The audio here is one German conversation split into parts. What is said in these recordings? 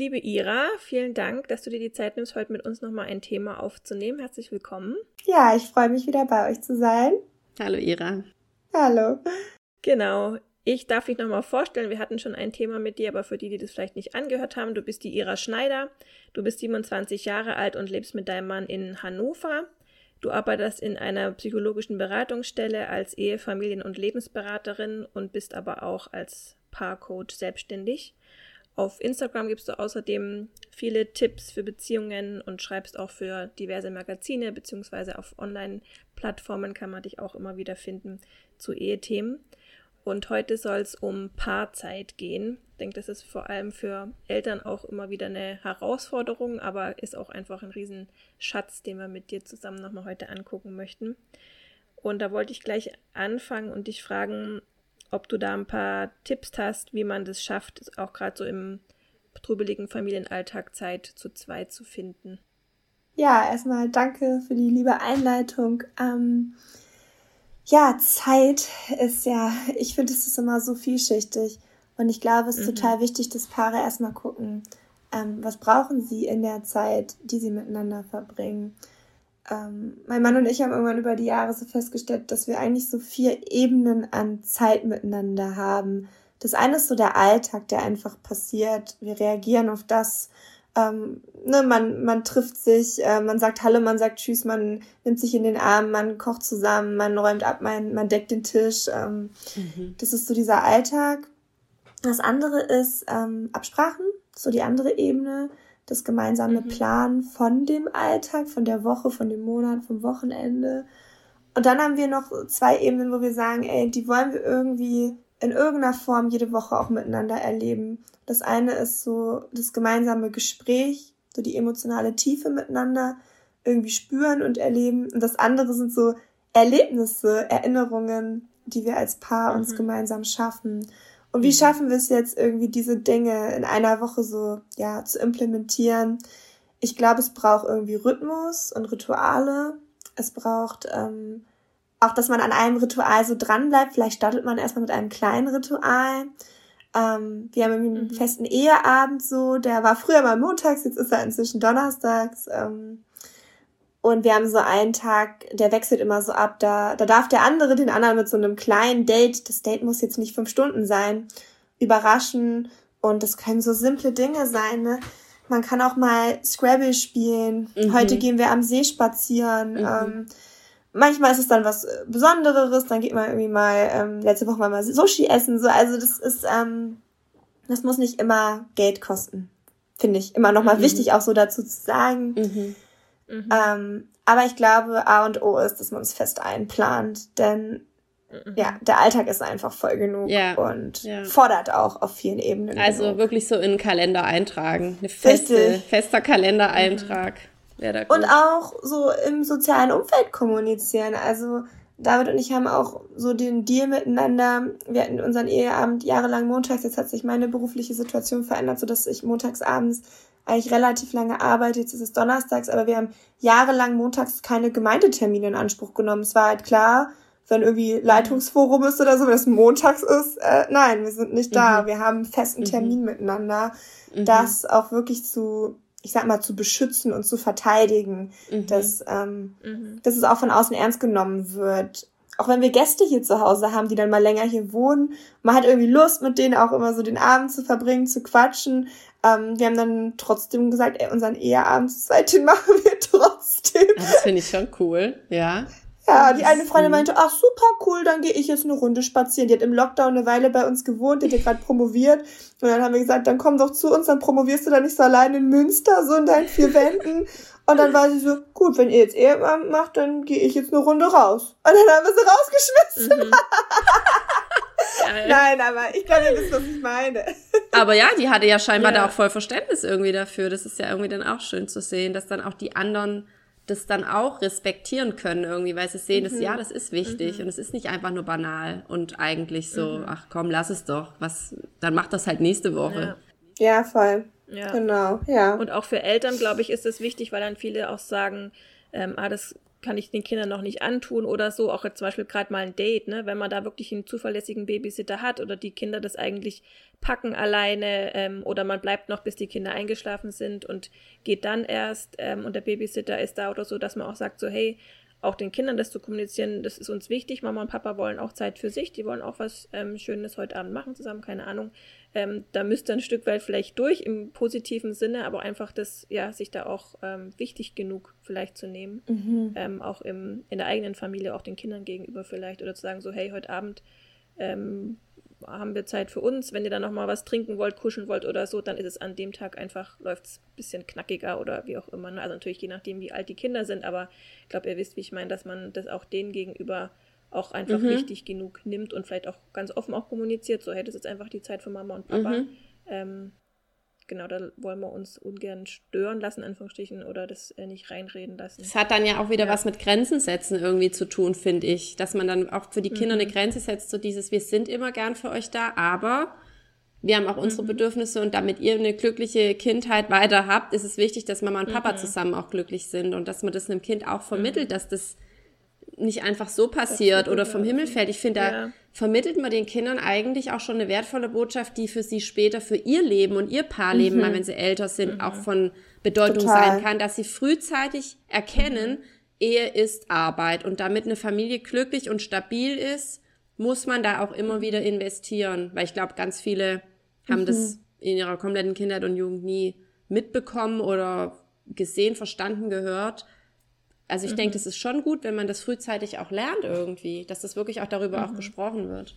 Liebe Ira, vielen Dank, dass du dir die Zeit nimmst, heute mit uns nochmal ein Thema aufzunehmen. Herzlich willkommen. Ja, ich freue mich wieder bei euch zu sein. Hallo Ira. Hallo. Genau. Ich darf dich nochmal vorstellen, wir hatten schon ein Thema mit dir, aber für die, die das vielleicht nicht angehört haben, du bist die Ira Schneider, du bist 27 Jahre alt und lebst mit deinem Mann in Hannover. Du arbeitest in einer psychologischen Beratungsstelle als Ehe-, Familien- und Lebensberaterin und bist aber auch als Paarcoach selbstständig. Auf Instagram gibst du außerdem viele Tipps für Beziehungen und schreibst auch für diverse Magazine, beziehungsweise auf Online-Plattformen kann man dich auch immer wieder finden zu Ehethemen. Und heute soll es um Paarzeit gehen. Ich denke, das ist vor allem für Eltern auch immer wieder eine Herausforderung, aber ist auch einfach ein Riesenschatz, den wir mit dir zusammen nochmal heute angucken möchten. Und da wollte ich gleich anfangen und dich fragen, ob du da ein paar Tipps hast, wie man das schafft, auch gerade so im trubeligen Familienalltag Zeit zu zweit zu finden. Ja, erstmal danke für die liebe Einleitung. Ähm, ja, Zeit ist ja, ich finde, es ist immer so vielschichtig. Und ich glaube, es ist mhm. total wichtig, dass Paare erstmal gucken, ähm, was brauchen sie in der Zeit, die sie miteinander verbringen ähm, mein Mann und ich haben irgendwann über die Jahre so festgestellt, dass wir eigentlich so vier Ebenen an Zeit miteinander haben. Das eine ist so der Alltag, der einfach passiert. Wir reagieren auf das. Ähm, ne, man, man trifft sich, äh, man sagt Hallo, man sagt Tschüss, man nimmt sich in den Arm, man kocht zusammen, man räumt ab, man, man deckt den Tisch. Ähm, mhm. Das ist so dieser Alltag. Das andere ist ähm, Absprachen, so die andere Ebene das gemeinsame mhm. Planen von dem Alltag, von der Woche, von dem Monat, vom Wochenende. Und dann haben wir noch zwei Ebenen, wo wir sagen, ey, die wollen wir irgendwie in irgendeiner Form jede Woche auch miteinander erleben. Das eine ist so das gemeinsame Gespräch, so die emotionale Tiefe miteinander irgendwie spüren und erleben. Und das andere sind so Erlebnisse, Erinnerungen, die wir als Paar mhm. uns gemeinsam schaffen. Und wie mhm. schaffen wir es jetzt irgendwie, diese Dinge in einer Woche so, ja, zu implementieren? Ich glaube, es braucht irgendwie Rhythmus und Rituale. Es braucht ähm, auch, dass man an einem Ritual so dran bleibt. Vielleicht startet man erstmal mit einem kleinen Ritual. Ähm, wir haben einen mhm. festen Eheabend so, der war früher mal montags, jetzt ist er inzwischen donnerstags. Ähm, und wir haben so einen Tag, der wechselt immer so ab, da, da darf der andere den anderen mit so einem kleinen Date, das Date muss jetzt nicht fünf Stunden sein, überraschen. Und das können so simple Dinge sein, ne? Man kann auch mal Scrabble spielen. Mhm. Heute gehen wir am See spazieren. Mhm. Ähm, manchmal ist es dann was Besonderes, dann geht man irgendwie mal, ähm, letzte Woche mal Sushi essen. So, also das ist, ähm, das muss nicht immer Geld kosten. Finde ich immer nochmal mhm. wichtig, auch so dazu zu sagen. Mhm. Mhm. Ähm, aber ich glaube, A und O ist, dass man es fest einplant, denn mhm. ja, der Alltag ist einfach voll genug ja, und ja. fordert auch auf vielen Ebenen. Also genug. wirklich so in den Kalender eintragen. Eine feste, Richtig. fester Kalendereintrag. Mhm. Und auch so im sozialen Umfeld kommunizieren. Also David und ich haben auch so den Deal miteinander. Wir hatten unseren Eheabend jahrelang montags. Jetzt hat sich meine berufliche Situation verändert, sodass ich montags abends eigentlich relativ lange arbeite. Jetzt ist es donnerstags, aber wir haben jahrelang montags keine Gemeindetermine in Anspruch genommen. Es war halt klar, wenn irgendwie Leitungsforum ist oder so, wenn es montags ist, äh, nein, wir sind nicht da. Mhm. Wir haben einen festen mhm. Termin mhm. miteinander, mhm. das auch wirklich zu, ich sag mal, zu beschützen und zu verteidigen, mhm. dass, ähm, mhm. dass es auch von außen ernst genommen wird. Auch wenn wir Gäste hier zu Hause haben, die dann mal länger hier wohnen, man hat irgendwie Lust, mit denen auch immer so den Abend zu verbringen, zu quatschen. Ähm, wir haben dann trotzdem gesagt, ey, unseren Eheabend seitdem machen wir trotzdem. Das finde ich schon cool, ja. Ja, die eine Freundin meinte, ach super cool, dann gehe ich jetzt eine Runde spazieren. Die hat im Lockdown eine Weile bei uns gewohnt, die hat ja gerade promoviert. Und dann haben wir gesagt, dann komm doch zu uns, dann promovierst du da nicht so allein in Münster, so in deinen vier Wänden. Und dann war sie so, gut, wenn ihr jetzt Eheabend macht, dann gehe ich jetzt eine Runde raus. Und dann haben wir sie rausgeschmissen. Mhm. Nein, aber ich glaube, ihr wisst, was ich meine. Aber ja, die hatte ja scheinbar ja. da auch voll Verständnis irgendwie dafür. Das ist ja irgendwie dann auch schön zu sehen, dass dann auch die anderen das dann auch respektieren können irgendwie, weil sie sehen, mhm. dass ja, das ist wichtig mhm. und es ist nicht einfach nur banal und eigentlich so, mhm. ach komm, lass es doch, was, dann macht das halt nächste Woche. Ja, ja voll. Ja. Genau, ja. Und auch für Eltern, glaube ich, ist es wichtig, weil dann viele auch sagen, ähm, ah, das kann ich den Kindern noch nicht antun oder so. Auch jetzt zum Beispiel gerade mal ein Date, ne? wenn man da wirklich einen zuverlässigen Babysitter hat oder die Kinder das eigentlich packen alleine ähm, oder man bleibt noch, bis die Kinder eingeschlafen sind und geht dann erst ähm, und der Babysitter ist da oder so, dass man auch sagt, so hey, auch den Kindern das zu kommunizieren, das ist uns wichtig. Mama und Papa wollen auch Zeit für sich, die wollen auch was ähm, Schönes heute Abend machen zusammen, keine Ahnung. Ähm, da müsste ein Stück weit vielleicht durch im positiven Sinne, aber einfach das, ja, sich da auch ähm, wichtig genug vielleicht zu nehmen. Mhm. Ähm, auch im, in der eigenen Familie, auch den Kindern gegenüber vielleicht. Oder zu sagen, so, hey, heute Abend ähm, haben wir Zeit für uns. Wenn ihr dann nochmal was trinken wollt, kuscheln wollt oder so, dann ist es an dem Tag einfach, läuft es ein bisschen knackiger oder wie auch immer. Ne? Also natürlich je nachdem, wie alt die Kinder sind, aber ich glaube, ihr wisst, wie ich meine, dass man das auch denen gegenüber auch einfach mhm. wichtig genug nimmt und vielleicht auch ganz offen auch kommuniziert. So, hey, das ist jetzt einfach die Zeit für Mama und Papa. Mhm. Ähm, genau, da wollen wir uns ungern stören lassen, Anführungsstrichen, oder das äh, nicht reinreden lassen. Es hat dann ja auch wieder ja. was mit Grenzen setzen irgendwie zu tun, finde ich. Dass man dann auch für die Kinder mhm. eine Grenze setzt, so dieses, wir sind immer gern für euch da, aber wir haben auch unsere mhm. Bedürfnisse und damit ihr eine glückliche Kindheit weiter habt, ist es wichtig, dass Mama und Papa mhm. zusammen auch glücklich sind und dass man das einem Kind auch vermittelt, mhm. dass das nicht einfach so passiert oder vom Himmel fällt. Ich finde, da ja. vermittelt man den Kindern eigentlich auch schon eine wertvolle Botschaft, die für sie später für ihr Leben und ihr Paarleben, mhm. mal wenn sie älter sind, mhm. auch von Bedeutung Total. sein kann, dass sie frühzeitig erkennen, mhm. Ehe ist Arbeit und damit eine Familie glücklich und stabil ist, muss man da auch immer wieder investieren, weil ich glaube, ganz viele haben das mhm. in ihrer kompletten Kindheit und Jugend nie mitbekommen oder gesehen, verstanden, gehört also ich mhm. denke, das ist schon gut, wenn man das frühzeitig auch lernt irgendwie, dass das wirklich auch darüber mhm. auch gesprochen wird.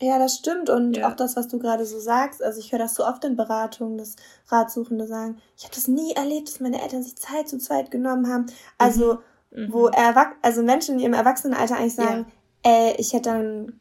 Ja, das stimmt. Und ja. auch das, was du gerade so sagst, also ich höre das so oft in Beratungen, dass Ratsuchende sagen, ich habe das nie erlebt, dass meine Eltern sich Zeit zu zweit genommen haben. Also, mhm. wo Erwach also Menschen in ihrem Erwachsenenalter eigentlich sagen, ja. ey, ich hätte dann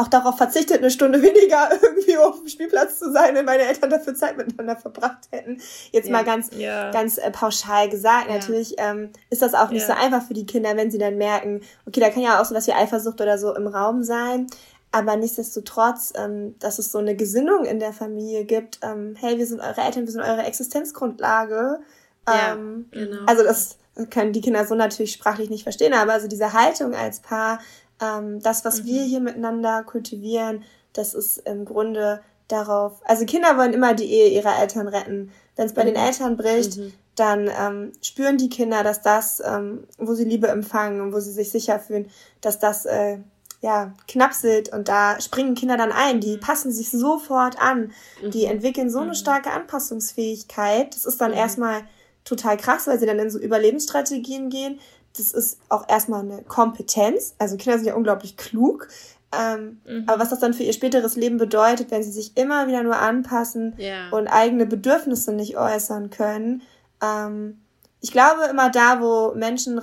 auch darauf verzichtet, eine Stunde weniger irgendwie auf dem Spielplatz zu sein, wenn meine Eltern dafür Zeit miteinander verbracht hätten. Jetzt ja. mal ganz, ja. ganz äh, pauschal gesagt. Ja. Natürlich ähm, ist das auch nicht so einfach für die Kinder, wenn sie dann merken, okay, da kann ja auch so was wie Eifersucht oder so im Raum sein. Aber nichtsdestotrotz, ähm, dass es so eine Gesinnung in der Familie gibt, ähm, hey, wir sind eure Eltern, wir sind eure Existenzgrundlage. Ähm, genau. Also das können die Kinder so natürlich sprachlich nicht verstehen, aber also diese Haltung als Paar, ähm, das, was mhm. wir hier miteinander kultivieren, das ist im Grunde darauf, also Kinder wollen immer die Ehe ihrer Eltern retten. Wenn es bei mhm. den Eltern bricht, mhm. dann ähm, spüren die Kinder, dass das, ähm, wo sie Liebe empfangen und wo sie sich sicher fühlen, dass das äh, ja knapselt und da springen Kinder dann ein. Die mhm. passen sich sofort an. Die mhm. entwickeln so eine mhm. starke Anpassungsfähigkeit. Das ist dann erstmal total krass, weil sie dann in so Überlebensstrategien gehen das ist auch erstmal eine Kompetenz. Also Kinder sind ja unglaublich klug. Ähm, mhm. Aber was das dann für ihr späteres Leben bedeutet, wenn sie sich immer wieder nur anpassen ja. und eigene Bedürfnisse nicht äußern können. Ähm, ich glaube, immer da, wo Menschen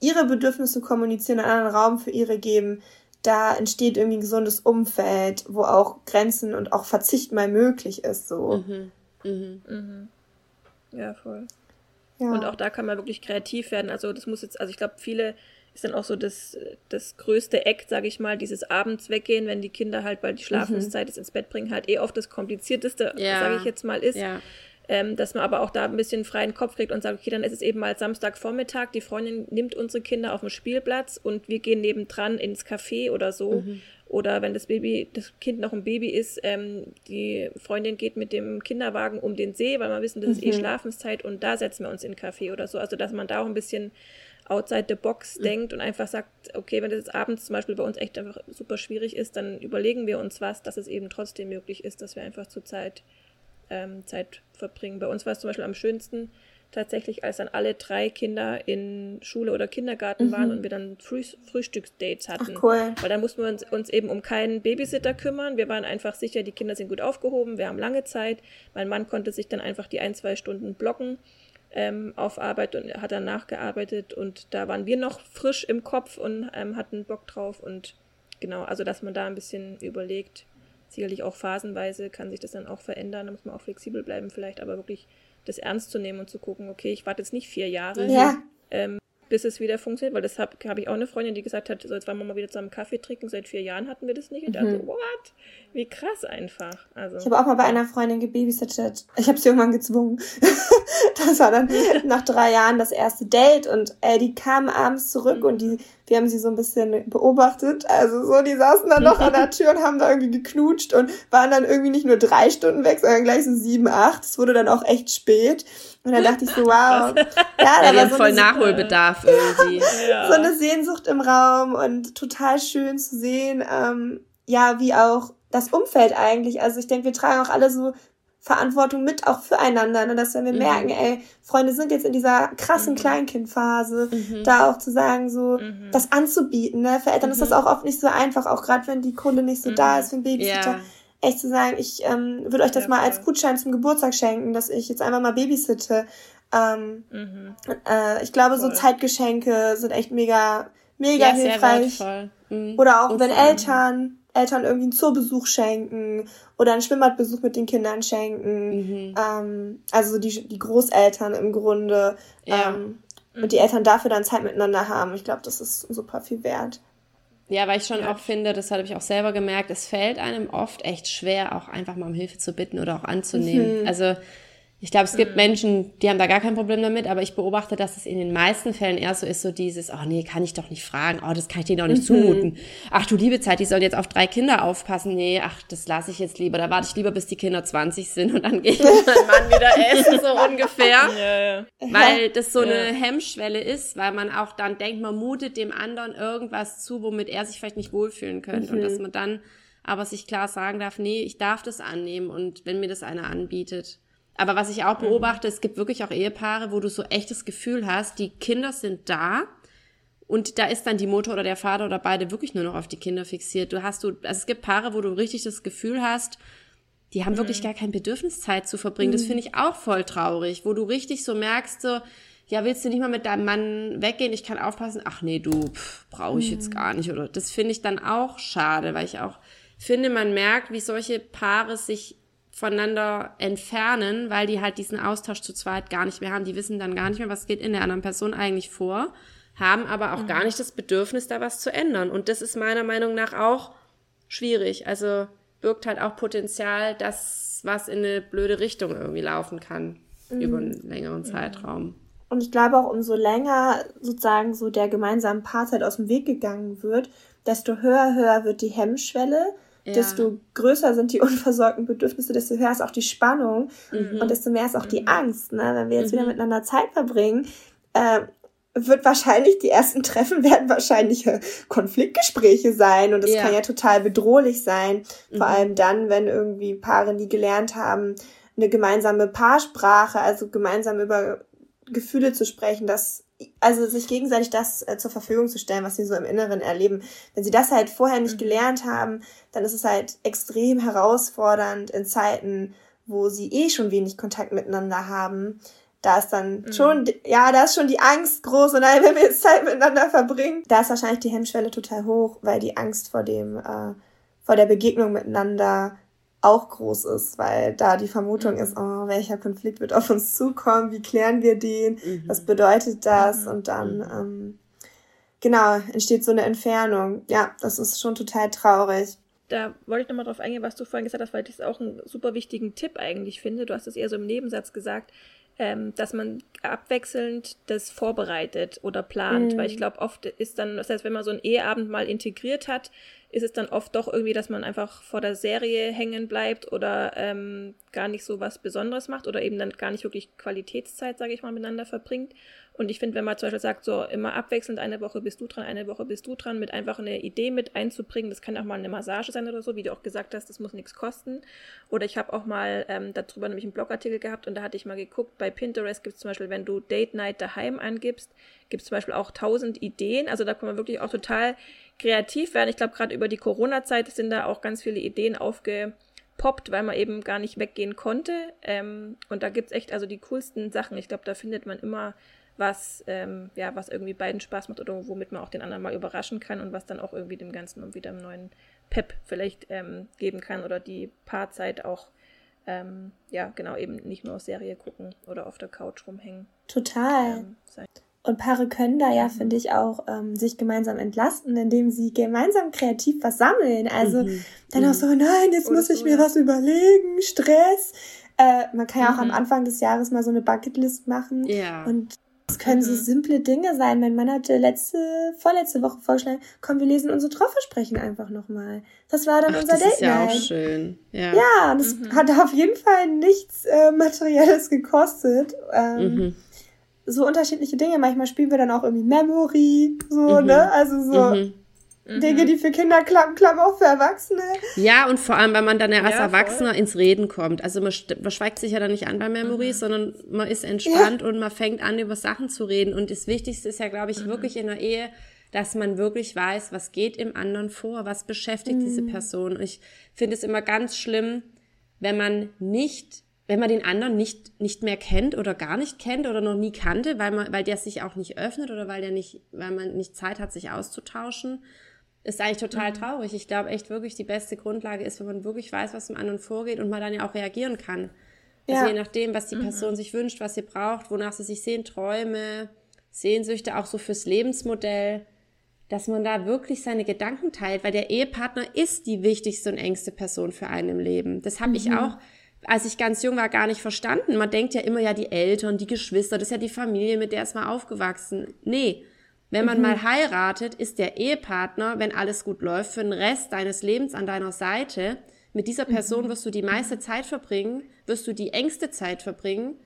ihre Bedürfnisse kommunizieren und einen Raum für ihre geben, da entsteht irgendwie ein gesundes Umfeld, wo auch Grenzen und auch Verzicht mal möglich ist. So. Mhm. Mhm. Mhm. Ja, voll. Ja. Und auch da kann man wirklich kreativ werden. Also das muss jetzt, also ich glaube, viele ist dann auch so das, das größte Eck, sage ich mal, dieses Abends weggehen, wenn die Kinder halt, weil die mhm. Schlafenszeit mhm. ist, ins Bett bringen, halt eh oft das komplizierteste, ja. sage ich jetzt mal, ist. Ja. Ähm, dass man aber auch da ein bisschen freien Kopf kriegt und sagt, okay, dann ist es eben mal Samstagvormittag, die Freundin nimmt unsere Kinder auf dem Spielplatz und wir gehen nebendran ins Café oder so. Mhm. Oder wenn das Baby, das Kind noch ein Baby ist, ähm, die Freundin geht mit dem Kinderwagen um den See, weil wir wissen, das ist eh mhm. Schlafenszeit und da setzen wir uns in Café oder so. Also dass man da auch ein bisschen outside the box mhm. denkt und einfach sagt, okay, wenn das jetzt abends zum Beispiel bei uns echt einfach super schwierig ist, dann überlegen wir uns was, dass es eben trotzdem möglich ist, dass wir einfach zur Zeit ähm, Zeit verbringen. Bei uns war es zum Beispiel am schönsten, tatsächlich, als dann alle drei Kinder in Schule oder Kindergarten mhm. waren und wir dann Früh Frühstücksdates hatten. Ach, cool. Weil da mussten wir uns, uns, eben um keinen Babysitter kümmern. Wir waren einfach sicher, die Kinder sind gut aufgehoben, wir haben lange Zeit. Mein Mann konnte sich dann einfach die ein, zwei Stunden blocken ähm, auf Arbeit und hat dann nachgearbeitet und da waren wir noch frisch im Kopf und ähm, hatten Bock drauf und genau, also dass man da ein bisschen überlegt, sicherlich auch phasenweise kann sich das dann auch verändern, da muss man auch flexibel bleiben vielleicht, aber wirklich das ernst zu nehmen und zu gucken, okay, ich warte jetzt nicht vier Jahre, ja. ähm, bis es wieder funktioniert, weil das habe hab ich auch eine Freundin, die gesagt hat, so jetzt wollen wir mal wieder zusammen Kaffee trinken, seit vier Jahren hatten wir das nicht. Und mhm. dachte, what? Wie krass einfach. Also. Ich habe auch mal bei einer Freundin gebabysittet. Ich habe sie irgendwann gezwungen. das war dann nach drei Jahren das erste Date und äh, die kam abends zurück mhm. und die, wir haben sie so ein bisschen beobachtet. Also so, die saßen dann noch an der Tür und haben da irgendwie geknutscht und waren dann irgendwie nicht nur drei Stunden weg, sondern gleich so sieben, acht. Es wurde dann auch echt spät. Und dann dachte ich so, wow. Ja, da ja, war so voll Nachholbedarf irgendwie. Ja. So eine Sehnsucht im Raum und total schön zu sehen, ähm, ja, wie auch das Umfeld eigentlich. Also ich denke, wir tragen auch alle so Verantwortung mit auch füreinander, ne? dass wenn wir mhm. merken, ey, Freunde sind jetzt in dieser krassen mhm. Kleinkindphase, mhm. da auch zu sagen, so mhm. das anzubieten. Ne? Für Eltern ist das mhm. auch oft nicht so einfach, auch gerade wenn die Kohle nicht so da mhm. ist für ein Babysitter. Ja echt zu sagen, ich ähm, würde euch das ja, mal als Gutschein zum Geburtstag schenken, dass ich jetzt einfach mal babysitte. Ähm, äh, ich glaube, voll. so Zeitgeschenke sind echt mega, mega ja, hilfreich. Oder auch Und wenn Eltern, Eltern irgendwie einen Zoobesuch schenken oder einen Schwimmbadbesuch mit den Kindern schenken. Mhm. Ähm, also die, die Großeltern im Grunde. Ja. Ähm, und die Eltern dafür dann Zeit miteinander haben. Ich glaube, das ist super viel wert. Ja, weil ich schon ja. auch finde, das habe ich auch selber gemerkt, es fällt einem oft echt schwer, auch einfach mal um Hilfe zu bitten oder auch anzunehmen. Mhm. Also ich glaube, es gibt mhm. Menschen, die haben da gar kein Problem damit, aber ich beobachte, dass es in den meisten Fällen eher so ist, so dieses, oh nee, kann ich doch nicht fragen, oh, das kann ich denen doch nicht mhm. zumuten. Ach du liebe Zeit, die sollen jetzt auf drei Kinder aufpassen. Nee, ach, das lasse ich jetzt lieber. Da warte ich lieber, bis die Kinder 20 sind und dann gehe ich mit meinem Mann wieder essen, so ungefähr. Ja, ja. Weil das so ja. eine Hemmschwelle ist, weil man auch dann denkt, man mutet dem anderen irgendwas zu, womit er sich vielleicht nicht wohlfühlen könnte. Mhm. Und dass man dann aber sich klar sagen darf, nee, ich darf das annehmen und wenn mir das einer anbietet. Aber was ich auch mhm. beobachte, es gibt wirklich auch Ehepaare, wo du so echtes Gefühl hast, die Kinder sind da und da ist dann die Mutter oder der Vater oder beide wirklich nur noch auf die Kinder fixiert. Du hast du, also es gibt Paare, wo du richtig das Gefühl hast, die haben mhm. wirklich gar kein Bedürfnis, Zeit zu verbringen. Mhm. Das finde ich auch voll traurig, wo du richtig so merkst, so, ja, willst du nicht mal mit deinem Mann weggehen? Ich kann aufpassen. Ach nee, du brauche ich jetzt mhm. gar nicht. Oder das finde ich dann auch schade, weil ich auch finde, man merkt, wie solche Paare sich voneinander entfernen, weil die halt diesen Austausch zu zweit gar nicht mehr haben. Die wissen dann gar nicht mehr, was geht in der anderen Person eigentlich vor, haben aber auch mhm. gar nicht das Bedürfnis, da was zu ändern. Und das ist meiner Meinung nach auch schwierig. Also birgt halt auch Potenzial, dass was in eine blöde Richtung irgendwie laufen kann mhm. über einen längeren Zeitraum. Und ich glaube auch, umso länger sozusagen so der gemeinsame Paarzeit aus dem Weg gegangen wird, desto höher, höher wird die Hemmschwelle, ja. desto größer sind die unversorgten Bedürfnisse, desto höher ist auch die Spannung mhm. und desto mehr ist auch die mhm. Angst. Ne? Wenn wir jetzt mhm. wieder miteinander Zeit verbringen, äh, wird wahrscheinlich, die ersten Treffen werden wahrscheinlich Konfliktgespräche sein und es ja. kann ja total bedrohlich sein. Vor mhm. allem dann, wenn irgendwie Paare, die gelernt haben, eine gemeinsame Paarsprache, also gemeinsam über Gefühle zu sprechen, das also sich gegenseitig das äh, zur Verfügung zu stellen, was sie so im Inneren erleben. Wenn sie das halt vorher nicht mhm. gelernt haben, dann ist es halt extrem herausfordernd in Zeiten, wo sie eh schon wenig Kontakt miteinander haben. Da ist dann mhm. schon, ja, da ist schon die Angst groß und dann, wenn wir jetzt Zeit miteinander verbringen, da ist wahrscheinlich die Hemmschwelle total hoch, weil die Angst vor dem, äh, vor der Begegnung miteinander auch groß ist, weil da die Vermutung mhm. ist, oh, welcher Konflikt wird auf uns zukommen, wie klären wir den, mhm. was bedeutet das mhm. und dann, mhm. ähm, genau, entsteht so eine Entfernung. Ja, das ist schon total traurig. Da wollte ich nochmal drauf eingehen, was du vorhin gesagt hast, weil ich das auch einen super wichtigen Tipp eigentlich finde. Du hast es eher so im Nebensatz gesagt, ähm, dass man abwechselnd das vorbereitet oder plant. Mhm. Weil ich glaube, oft ist dann, das heißt, wenn man so einen Eheabend mal integriert hat, ist es dann oft doch irgendwie, dass man einfach vor der Serie hängen bleibt oder ähm, gar nicht so was Besonderes macht oder eben dann gar nicht wirklich Qualitätszeit, sage ich mal, miteinander verbringt. Und ich finde, wenn man zum Beispiel sagt, so immer abwechselnd, eine Woche bist du dran, eine Woche bist du dran, mit einfach eine Idee mit einzubringen, das kann auch mal eine Massage sein oder so, wie du auch gesagt hast, das muss nichts kosten. Oder ich habe auch mal ähm, darüber nämlich einen Blogartikel gehabt und da hatte ich mal geguckt, bei Pinterest gibt es zum Beispiel, wenn du Date Night daheim angibst, gibt es zum Beispiel auch tausend Ideen. Also da kann man wirklich auch total kreativ werden. Ich glaube, gerade über die Corona-Zeit sind da auch ganz viele Ideen aufgepoppt, weil man eben gar nicht weggehen konnte. Ähm, und da gibt es echt also die coolsten Sachen. Ich glaube, da findet man immer was, ähm, ja, was irgendwie beiden Spaß macht oder womit man auch den anderen mal überraschen kann und was dann auch irgendwie dem Ganzen wieder einen neuen Pep vielleicht ähm, geben kann oder die Paarzeit auch, ähm, ja, genau, eben nicht nur auf Serie gucken oder auf der Couch rumhängen. Total. Ähm, und Paare können da ja, mhm. finde ich, auch ähm, sich gemeinsam entlasten, indem sie gemeinsam kreativ was sammeln. Also mhm. dann mhm. auch so, nein, jetzt Oder muss ich so, mir ja. was überlegen, Stress. Äh, man kann ja auch am mhm. Anfang des Jahres mal so eine Bucketlist machen. Ja. Und können so mhm. simple Dinge sein. Mein Mann hatte letzte, vorletzte Woche vorgeschlagen, komm, wir lesen unsere Trauversprechen einfach nochmal. Das war dann Ach, unser das Date ist ja auch schön. Ja, ja es mhm. hat auf jeden Fall nichts äh, Materielles gekostet. Ähm, mhm. So unterschiedliche Dinge. Manchmal spielen wir dann auch irgendwie Memory, so, mhm. ne? Also so. Mhm. Mhm. Dinge, die für Kinder klappen, klappen auch für Erwachsene. Ja, und vor allem, weil man dann ja als ja, Erwachsener voll. ins Reden kommt. Also man, man schweigt sich ja dann nicht an bei Memories, mhm. sondern man ist entspannt ja. und man fängt an, über Sachen zu reden. Und das Wichtigste ist ja, glaube ich, mhm. wirklich in der Ehe, dass man wirklich weiß, was geht im anderen vor, was beschäftigt mhm. diese Person. Und ich finde es immer ganz schlimm, wenn man nicht wenn man den anderen nicht, nicht mehr kennt oder gar nicht kennt oder noch nie kannte, weil man, weil der sich auch nicht öffnet oder weil der nicht, weil man nicht Zeit hat, sich auszutauschen ist eigentlich total mhm. traurig. Ich glaube echt wirklich, die beste Grundlage ist, wenn man wirklich weiß, was im anderen vorgeht und man dann ja auch reagieren kann. Also ja. je nachdem, was die. Person mhm. sich wünscht, was sie braucht, wonach sie sich sehen, Träume, Sehnsüchte, auch so fürs Lebensmodell, dass man da wirklich seine Gedanken teilt, weil der Ehepartner ist die wichtigste und engste Person für einen im Leben. Das habe mhm. ich auch, als ich ganz jung war, gar nicht verstanden. Man denkt ja immer ja die Eltern, die Geschwister, das ist ja die Familie, mit der ist man aufgewachsen. Nee, wenn man mhm. mal heiratet, ist der Ehepartner, wenn alles gut läuft, für den Rest deines Lebens an deiner Seite. Mit dieser Person mhm. wirst du die meiste Zeit verbringen, wirst du die engste Zeit verbringen.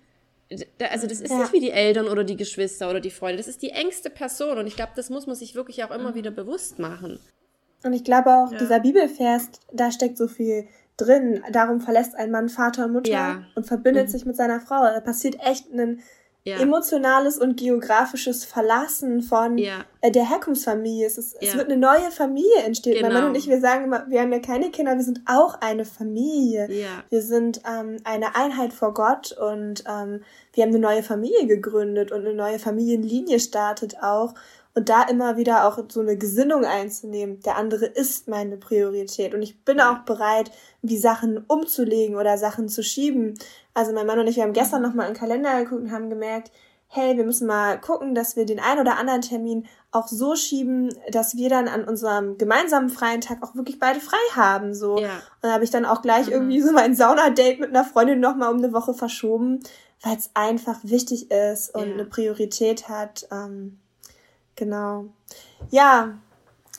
Also das ist ja. nicht wie die Eltern oder die Geschwister oder die Freunde, das ist die engste Person und ich glaube, das muss man sich wirklich auch immer mhm. wieder bewusst machen. Und ich glaube auch, ja. dieser Bibelvers, da steckt so viel drin. Darum verlässt ein Mann Vater und Mutter ja. und verbindet mhm. sich mit seiner Frau. Da passiert echt ein ja. emotionales und geografisches Verlassen von ja. äh, der Herkunftsfamilie. Es, ist, ja. es wird eine neue Familie entstehen. Genau. Mein Mann und ich, wir sagen immer, wir haben ja keine Kinder, wir sind auch eine Familie. Wir sind ähm, eine Einheit vor Gott und ähm, wir haben eine neue Familie gegründet und eine neue Familienlinie startet auch. Und da immer wieder auch so eine Gesinnung einzunehmen. Der andere ist meine Priorität. Und ich bin auch bereit, wie Sachen umzulegen oder Sachen zu schieben. Also mein Mann und ich, wir haben gestern nochmal in den Kalender geguckt und haben gemerkt, hey, wir müssen mal gucken, dass wir den einen oder anderen Termin auch so schieben, dass wir dann an unserem gemeinsamen freien Tag auch wirklich beide frei haben. So. Ja. Und da habe ich dann auch gleich mhm. irgendwie so mein Sauna-Date mit einer Freundin nochmal um eine Woche verschoben, weil es einfach wichtig ist und ja. eine Priorität hat. Ähm, genau. Ja,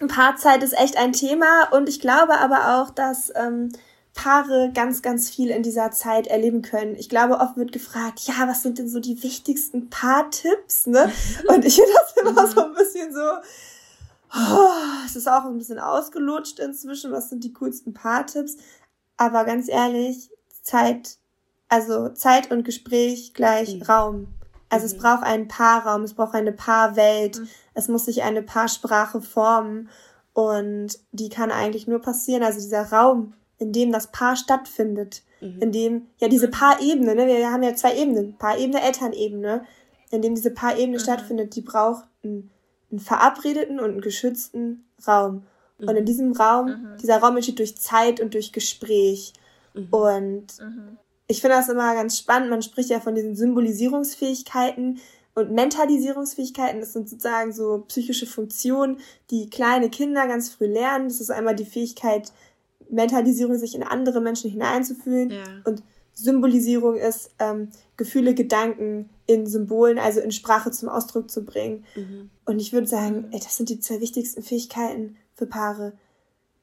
Paarzeit ist echt ein Thema und ich glaube aber auch, dass ähm, Paare ganz, ganz viel in dieser Zeit erleben können. Ich glaube, oft wird gefragt, ja, was sind denn so die wichtigsten Paartipps, ne? Und ich finde das immer so ein bisschen so, oh, es ist auch ein bisschen ausgelutscht inzwischen, was sind die coolsten Paartipps? Aber ganz ehrlich, Zeit, also Zeit und Gespräch gleich mhm. Raum. Also mhm. es braucht einen Paarraum, es braucht eine Paarwelt, mhm. es muss sich eine Paarsprache formen und die kann eigentlich nur passieren, also dieser Raum, in dem das Paar stattfindet, mhm. in dem, ja, diese mhm. Paarebene, ne, wir haben ja zwei Ebenen, Paarebene, Elternebene, in dem diese Paarebene mhm. stattfindet, die braucht einen, einen, verabredeten und einen geschützten Raum. Mhm. Und in diesem Raum, mhm. dieser Raum entsteht durch Zeit und durch Gespräch. Mhm. Ich finde das immer ganz spannend. Man spricht ja von diesen Symbolisierungsfähigkeiten und Mentalisierungsfähigkeiten. Das sind sozusagen so psychische Funktionen, die kleine Kinder ganz früh lernen. Das ist einmal die Fähigkeit, Mentalisierung, sich in andere Menschen hineinzufühlen. Ja. Und Symbolisierung ist, ähm, Gefühle, Gedanken in Symbolen, also in Sprache zum Ausdruck zu bringen. Mhm. Und ich würde sagen, ey, das sind die zwei wichtigsten Fähigkeiten für Paare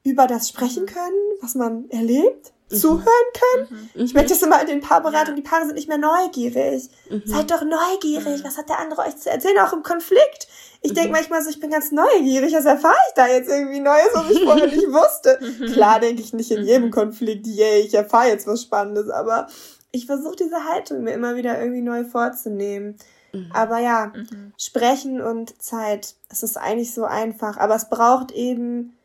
über das sprechen können, was man erlebt, mhm. zuhören können. Mhm. Ich merke das immer in den Paarberatungen, ja. die Paare sind nicht mehr neugierig. Mhm. Seid doch neugierig, mhm. was hat der andere euch zu erzählen, auch im Konflikt. Ich denke mhm. manchmal so, ich bin ganz neugierig, was erfahre ich da jetzt irgendwie Neues, was ich vorher nicht wusste. Klar denke ich nicht in jedem Konflikt, yay, ich erfahre jetzt was Spannendes, aber ich versuche diese Haltung mir immer wieder irgendwie neu vorzunehmen. Mhm. Aber ja, mhm. sprechen und Zeit, es ist eigentlich so einfach, aber es braucht eben,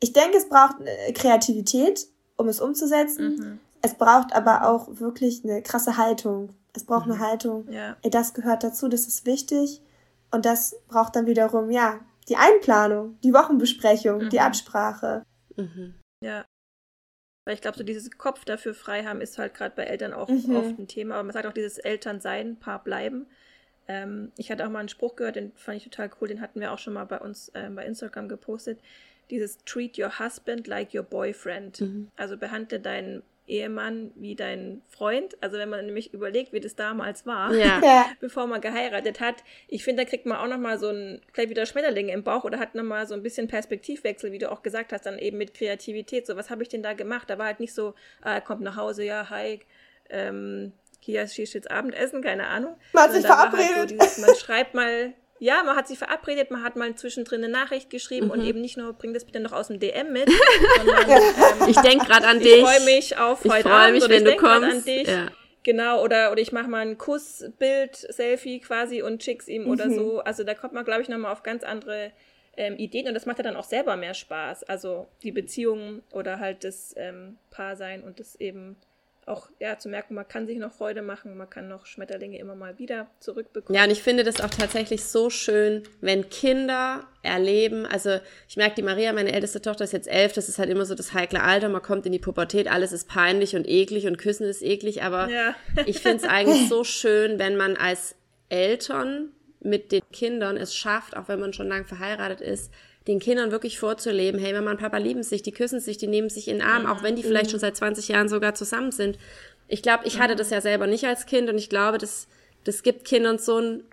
ich denke, es braucht äh, Kreativität, um es umzusetzen. Mhm. Es braucht aber auch wirklich eine krasse Haltung. Es braucht eine mhm. Haltung. Ja. Ey, das gehört dazu, das ist wichtig. Und das braucht dann wiederum, ja, die Einplanung, die Wochenbesprechung, die mhm. Absprache. Mhm. Ja. Weil ich glaube, so dieses Kopf dafür frei haben ist halt gerade bei Eltern auch mhm. oft ein Thema. Aber man sagt auch dieses Elternsein, Paar bleiben. Ähm, ich hatte auch mal einen Spruch gehört, den fand ich total cool, den hatten wir auch schon mal bei uns äh, bei Instagram gepostet. Dieses Treat your husband like your boyfriend. Mhm. Also behandle deinen Ehemann wie dein Freund. Also wenn man nämlich überlegt, wie das damals war, ja. bevor man geheiratet hat. Ich finde, da kriegt man auch nochmal so ein, gleich wieder Schmetterlinge im Bauch oder hat nochmal so ein bisschen Perspektivwechsel, wie du auch gesagt hast, dann eben mit Kreativität. So, was habe ich denn da gemacht? Da war halt nicht so, ah, er kommt nach Hause, ja, hi, ähm, hier ist jetzt Abendessen, keine Ahnung. Man hat sich verabredet. Halt so dieses, man schreibt mal, ja, man hat sich verabredet, man hat mal zwischendrin eine Nachricht geschrieben mhm. und eben nicht nur, bring das bitte noch aus dem DM mit, sondern ähm, ich denke gerade an dich. Ich freue mich auf ich heute Abend mich, wenn du kommst. an dich. Ja. Genau, oder, oder ich mache mal ein Kussbild, Selfie quasi und schick's ihm mhm. oder so. Also da kommt man, glaube ich, nochmal auf ganz andere ähm, Ideen und das macht ja dann auch selber mehr Spaß. Also die Beziehungen oder halt das ähm, Paarsein und das eben auch ja, zu merken, man kann sich noch Freude machen, man kann noch Schmetterlinge immer mal wieder zurückbekommen. Ja, und ich finde das auch tatsächlich so schön, wenn Kinder erleben, also ich merke, die Maria, meine älteste Tochter, ist jetzt elf, das ist halt immer so das heikle Alter, man kommt in die Pubertät, alles ist peinlich und eklig und Küssen ist eklig, aber ja. ich finde es eigentlich so schön, wenn man als Eltern mit den Kindern es schafft, auch wenn man schon lange verheiratet ist, den Kindern wirklich vorzuleben, hey, Mama und Papa lieben sich, die küssen sich, die nehmen sich in den Arm, auch wenn die vielleicht schon seit 20 Jahren sogar zusammen sind. Ich glaube, ich hatte das ja selber nicht als Kind und ich glaube, das, das gibt Kindern so ein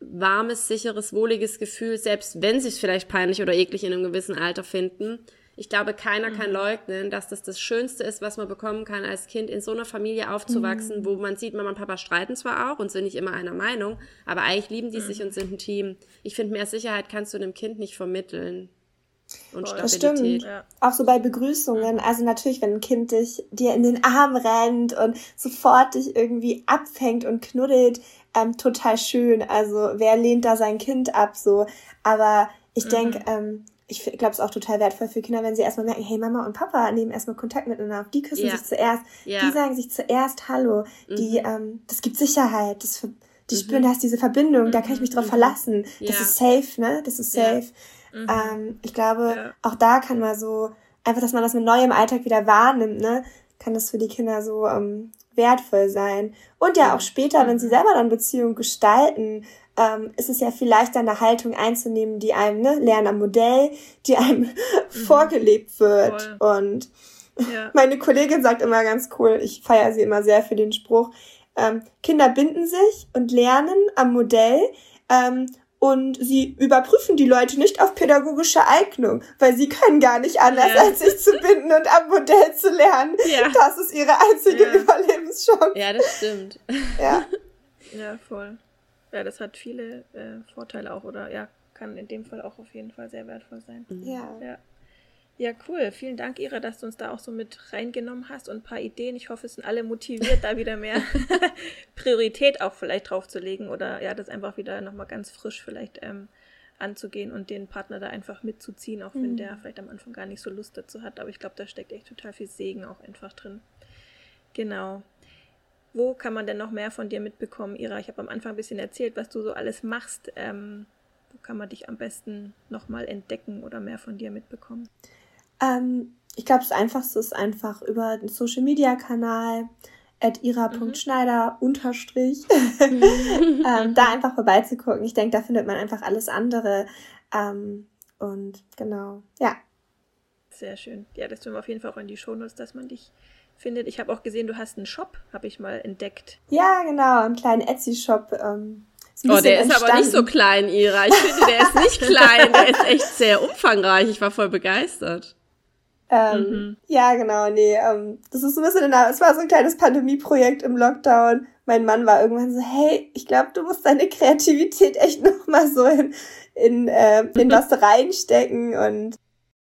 warmes, sicheres, wohliges Gefühl, selbst wenn sie es vielleicht peinlich oder eklig in einem gewissen Alter finden, ich glaube, keiner mhm. kann leugnen, dass das das Schönste ist, was man bekommen kann, als Kind in so einer Familie aufzuwachsen, mhm. wo man sieht, Mama und Papa streiten zwar auch und sind nicht immer einer Meinung, aber eigentlich lieben die mhm. sich und sind ein Team. Ich finde, mehr Sicherheit kannst du einem Kind nicht vermitteln. Und Stabilität. Das stimmt. Ja. Auch so bei Begrüßungen. Also natürlich, wenn ein Kind dich dir in den Arm rennt und sofort dich irgendwie abfängt und knuddelt, ähm, total schön. Also wer lehnt da sein Kind ab so? Aber ich mhm. denke, ähm, ich glaube, es ist auch total wertvoll für Kinder, wenn sie erstmal merken, hey, Mama und Papa nehmen erstmal Kontakt miteinander auf. Die küssen ja. sich zuerst, ja. die sagen sich zuerst Hallo. Mhm. Die, ähm, das gibt Sicherheit, das, die mhm. spüren, da ist diese Verbindung, mhm. da kann ich mich drauf mhm. verlassen. Das ja. ist safe, ne? Das ist safe. Mhm. Ähm, ich glaube, auch da kann man so, einfach, dass man das mit neuem Alltag wieder wahrnimmt, ne? Kann das für die Kinder so ähm, wertvoll sein. Und ja, auch später, wenn sie mhm. selber dann Beziehungen gestalten, ähm, ist es ja viel leichter, eine Haltung einzunehmen, die einem, ne, lernen am Modell, die einem mhm. vorgelebt wird. Voll. Und ja. meine Kollegin sagt immer ganz cool, ich feiere sie immer sehr für den Spruch, ähm, Kinder binden sich und lernen am Modell ähm, und sie überprüfen die Leute nicht auf pädagogische Eignung, weil sie können gar nicht anders, ja. als sich zu binden und am Modell zu lernen. Ja. Das ist ihre einzige ja. Überlebenschance. Ja, das stimmt. Ja. Ja, voll. Ja, das hat viele äh, Vorteile auch oder ja, kann in dem Fall auch auf jeden Fall sehr wertvoll sein. Mhm. Ja. ja. Ja, cool. Vielen Dank, Ira, dass du uns da auch so mit reingenommen hast und ein paar Ideen. Ich hoffe, es sind alle motiviert, da wieder mehr Priorität auch vielleicht drauf zu legen oder ja, das einfach wieder nochmal ganz frisch vielleicht ähm, anzugehen und den Partner da einfach mitzuziehen, auch wenn mhm. der vielleicht am Anfang gar nicht so Lust dazu hat. Aber ich glaube, da steckt echt total viel Segen auch einfach drin. Genau. Wo kann man denn noch mehr von dir mitbekommen, Ira? Ich habe am Anfang ein bisschen erzählt, was du so alles machst. Ähm, wo kann man dich am besten nochmal entdecken oder mehr von dir mitbekommen? Ähm, ich glaube, das Einfachste ist einfach über den Social Media Kanal at ira.schneider unterstrich ähm, da einfach vorbeizugucken. Ich denke, da findet man einfach alles andere. Ähm, und genau, ja. Sehr schön. Ja, das tun wir auf jeden Fall auch in die Shownotes, dass man dich findet. Ich habe auch gesehen, du hast einen Shop, habe ich mal entdeckt. Ja, genau, einen kleinen Etsy-Shop. Ähm, oh, der ist aber nicht so klein, Ira. Ich finde, der ist nicht klein, der ist echt sehr umfangreich. Ich war voll begeistert. Ähm, mhm. Ja, genau, nee. Ähm, das ist ein bisschen es war so ein kleines Pandemieprojekt im Lockdown. Mein Mann war irgendwann so, hey, ich glaube, du musst deine Kreativität echt nochmal so in, in, äh, in was reinstecken und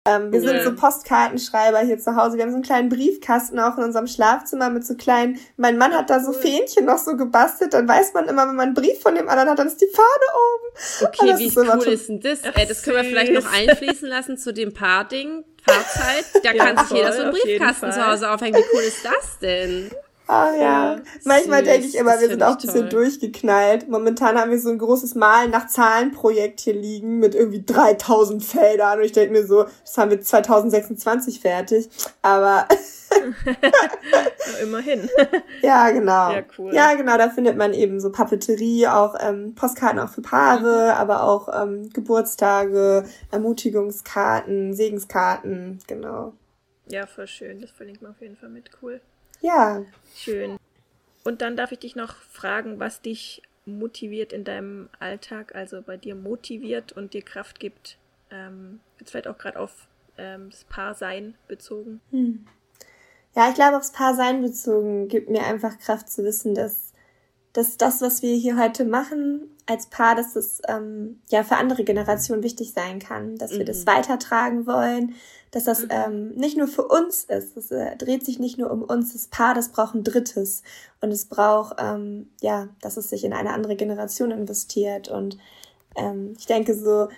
ähm, wir sind so Postkartenschreiber hier zu Hause. Wir haben so einen kleinen Briefkasten auch in unserem Schlafzimmer mit so kleinen. Mein Mann hat da so Fähnchen noch so gebastelt. Dann weiß man immer, wenn man einen Brief von dem anderen hat, dann ist die Fahne oben. Okay, wie ist cool ist denn das? Ey, das können wir vielleicht noch einfließen lassen zu dem Paarding. Fahrzeit. Da ja, kann sich jeder so einen Briefkasten zu Hause aufhängen. Wie cool ist das denn? Ah ja. ja Manchmal denke ich immer, wir sind auch ein bisschen toll. durchgeknallt. Momentan haben wir so ein großes Malen nach Zahlen Projekt hier liegen mit irgendwie 3000 Feldern und ich denke mir so, das haben wir 2026 fertig. Aber immerhin. ja, genau. Ja, cool. Ja, genau, da findet man eben so Papeterie, auch ähm, Postkarten auch für Paare, mhm. aber auch ähm, Geburtstage, Ermutigungskarten, Segenskarten, genau. Ja, voll schön. Das verlinkt man auf jeden Fall mit. Cool. Ja. Schön. Und dann darf ich dich noch fragen, was dich motiviert in deinem Alltag, also bei dir motiviert und dir Kraft gibt. Ähm, jetzt vielleicht auch gerade auf ähm, das Paarsein bezogen. Hm. Ja, ich glaube, aufs Paarsein bezogen gibt mir einfach Kraft zu wissen, dass, dass das, was wir hier heute machen als Paar, dass es ähm, ja für andere Generationen wichtig sein kann, dass mhm. wir das mhm. weitertragen wollen, dass das mhm. ähm, nicht nur für uns ist. Es äh, dreht sich nicht nur um uns. Das Paar, das braucht ein Drittes. Und es braucht, ähm, ja, dass es sich in eine andere Generation investiert. Und ähm, ich denke so,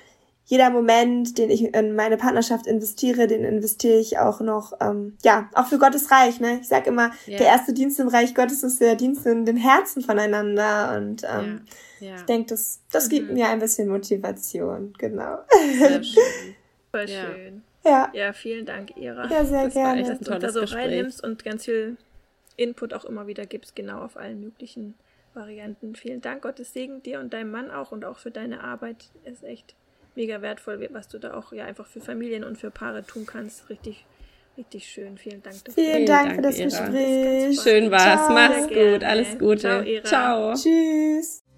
jeder Moment, den ich in meine Partnerschaft investiere, den investiere ich auch noch, ähm, ja, auch für Gottes Reich. Ne? Ich sag immer, yeah. der erste Dienst im Reich Gottes ist der Dienst in den Herzen voneinander. Und ähm, yeah. Yeah. ich denke, das, das mhm. gibt mir ein bisschen Motivation. Genau. Sehr schön. Voll schön. Ja. Ja, vielen Dank, Ira. Ja, sehr das gerne. War echt, dass du da so Gespräch. reinnimmst und ganz viel Input auch immer wieder gibst, genau auf allen möglichen Varianten. Vielen Dank, Gottes Segen dir und deinem Mann auch und auch für deine Arbeit. Ist echt mega wertvoll, was du da auch ja einfach für Familien und für Paare tun kannst. Richtig, richtig schön. Vielen Dank dafür. Vielen, Dank, Dank für das Ira. Gespräch. Schön war's. Ciao. Mach's gut. Alles Gute. Ciao. Ira. Ciao. Tschüss.